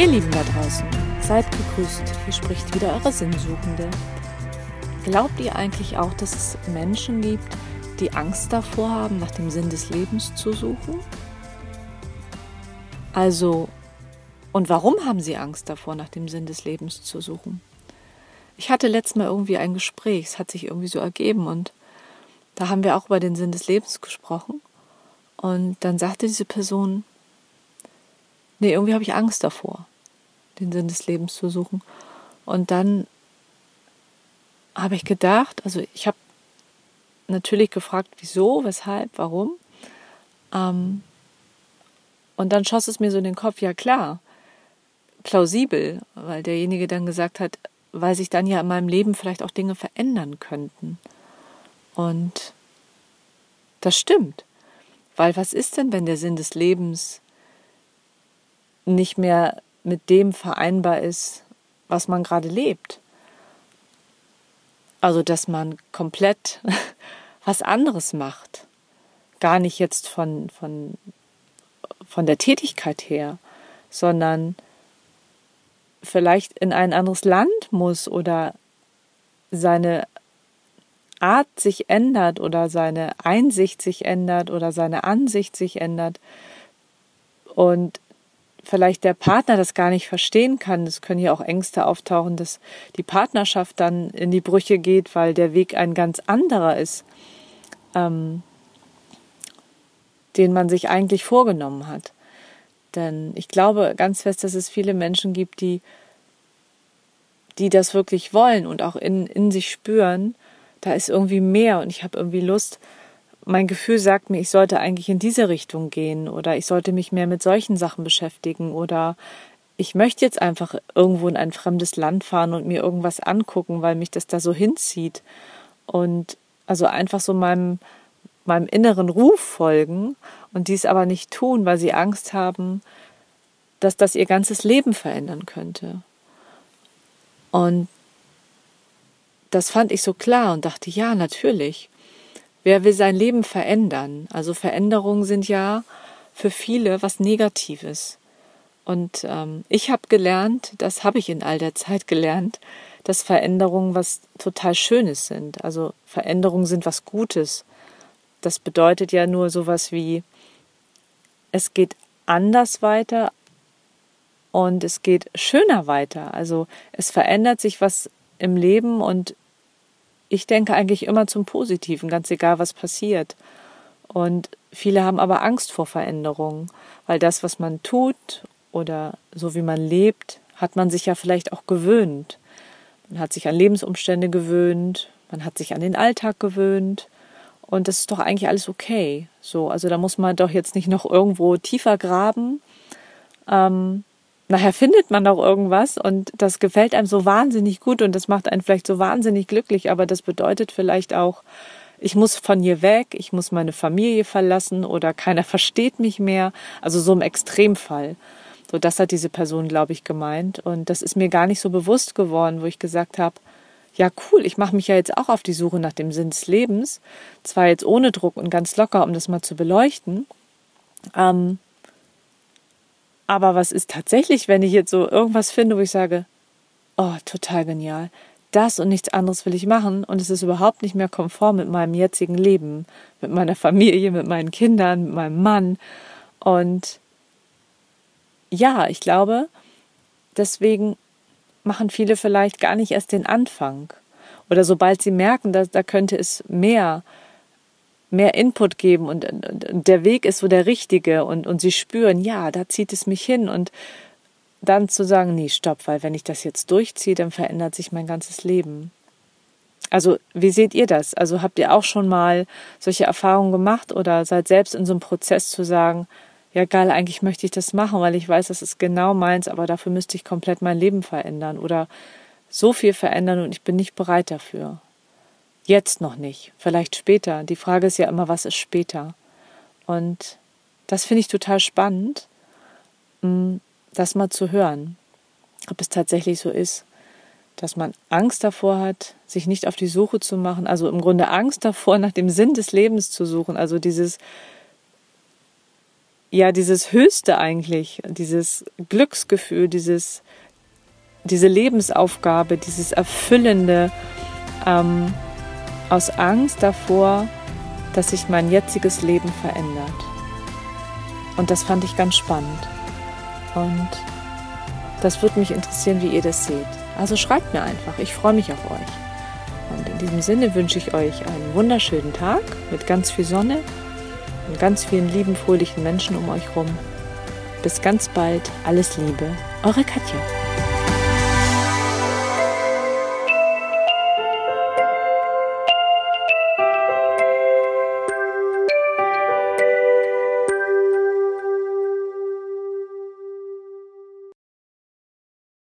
Ihr Lieben da draußen, seid gegrüßt. Hier spricht wieder eure Sinnsuchende. Glaubt ihr eigentlich auch, dass es Menschen gibt, die Angst davor haben, nach dem Sinn des Lebens zu suchen? Also, und warum haben sie Angst davor, nach dem Sinn des Lebens zu suchen? Ich hatte letztes Mal irgendwie ein Gespräch, es hat sich irgendwie so ergeben und da haben wir auch über den Sinn des Lebens gesprochen. Und dann sagte diese Person, nee, irgendwie habe ich Angst davor, den Sinn des Lebens zu suchen. Und dann habe ich gedacht, also ich habe natürlich gefragt, wieso, weshalb, warum. Ähm, und dann schoss es mir so in den Kopf, ja klar, plausibel, weil derjenige dann gesagt hat, weil sich dann ja in meinem Leben vielleicht auch Dinge verändern könnten. Und das stimmt. Weil was ist denn, wenn der Sinn des Lebens nicht mehr mit dem vereinbar ist, was man gerade lebt? Also, dass man komplett was anderes macht. Gar nicht jetzt von, von, von der Tätigkeit her, sondern vielleicht in ein anderes Land muss oder seine Art sich ändert oder seine Einsicht sich ändert oder seine Ansicht sich ändert und vielleicht der Partner das gar nicht verstehen kann. Es können ja auch Ängste auftauchen, dass die Partnerschaft dann in die Brüche geht, weil der Weg ein ganz anderer ist, ähm, den man sich eigentlich vorgenommen hat. Denn ich glaube ganz fest, dass es viele Menschen gibt, die, die das wirklich wollen und auch in, in sich spüren da ist irgendwie mehr und ich habe irgendwie Lust. Mein Gefühl sagt mir, ich sollte eigentlich in diese Richtung gehen oder ich sollte mich mehr mit solchen Sachen beschäftigen oder ich möchte jetzt einfach irgendwo in ein fremdes Land fahren und mir irgendwas angucken, weil mich das da so hinzieht. Und also einfach so meinem, meinem inneren Ruf folgen und dies aber nicht tun, weil sie Angst haben, dass das ihr ganzes Leben verändern könnte. Und das fand ich so klar und dachte, ja, natürlich. Wer will sein Leben verändern? Also Veränderungen sind ja für viele was Negatives. Und ähm, ich habe gelernt, das habe ich in all der Zeit gelernt, dass Veränderungen was total Schönes sind. Also Veränderungen sind was Gutes. Das bedeutet ja nur sowas wie, es geht anders weiter und es geht schöner weiter. Also es verändert sich was im Leben und ich denke eigentlich immer zum Positiven, ganz egal was passiert. Und viele haben aber Angst vor Veränderungen, weil das, was man tut oder so wie man lebt, hat man sich ja vielleicht auch gewöhnt. Man hat sich an Lebensumstände gewöhnt, man hat sich an den Alltag gewöhnt und das ist doch eigentlich alles okay. So, also da muss man doch jetzt nicht noch irgendwo tiefer graben. Ähm, nachher findet man auch irgendwas und das gefällt einem so wahnsinnig gut und das macht einen vielleicht so wahnsinnig glücklich, aber das bedeutet vielleicht auch, ich muss von hier weg, ich muss meine Familie verlassen oder keiner versteht mich mehr. Also so im Extremfall. So, das hat diese Person, glaube ich, gemeint. Und das ist mir gar nicht so bewusst geworden, wo ich gesagt habe, ja cool, ich mache mich ja jetzt auch auf die Suche nach dem Sinn des Lebens. Zwar jetzt ohne Druck und ganz locker, um das mal zu beleuchten. Ähm, aber was ist tatsächlich, wenn ich jetzt so irgendwas finde, wo ich sage, oh, total genial. Das und nichts anderes will ich machen und es ist überhaupt nicht mehr konform mit meinem jetzigen Leben, mit meiner Familie, mit meinen Kindern, mit meinem Mann. Und ja, ich glaube, deswegen machen viele vielleicht gar nicht erst den Anfang. Oder sobald sie merken, dass da könnte es mehr mehr Input geben und, und, der Weg ist so der richtige und, und sie spüren, ja, da zieht es mich hin und dann zu sagen, nee, stopp, weil wenn ich das jetzt durchziehe, dann verändert sich mein ganzes Leben. Also, wie seht ihr das? Also, habt ihr auch schon mal solche Erfahrungen gemacht oder seid selbst in so einem Prozess zu sagen, ja, geil, eigentlich möchte ich das machen, weil ich weiß, das ist genau meins, aber dafür müsste ich komplett mein Leben verändern oder so viel verändern und ich bin nicht bereit dafür. Jetzt noch nicht, vielleicht später. Die Frage ist ja immer, was ist später? Und das finde ich total spannend, mm, das mal zu hören, ob es tatsächlich so ist, dass man Angst davor hat, sich nicht auf die Suche zu machen, also im Grunde Angst davor, nach dem Sinn des Lebens zu suchen, also dieses ja, dieses Höchste eigentlich, dieses Glücksgefühl, dieses, diese Lebensaufgabe, dieses Erfüllende ähm, aus Angst davor, dass sich mein jetziges Leben verändert. Und das fand ich ganz spannend. Und das würde mich interessieren, wie ihr das seht. Also schreibt mir einfach, ich freue mich auf euch. Und in diesem Sinne wünsche ich euch einen wunderschönen Tag mit ganz viel Sonne und ganz vielen lieben, fröhlichen Menschen um euch rum. Bis ganz bald, alles Liebe, eure Katja.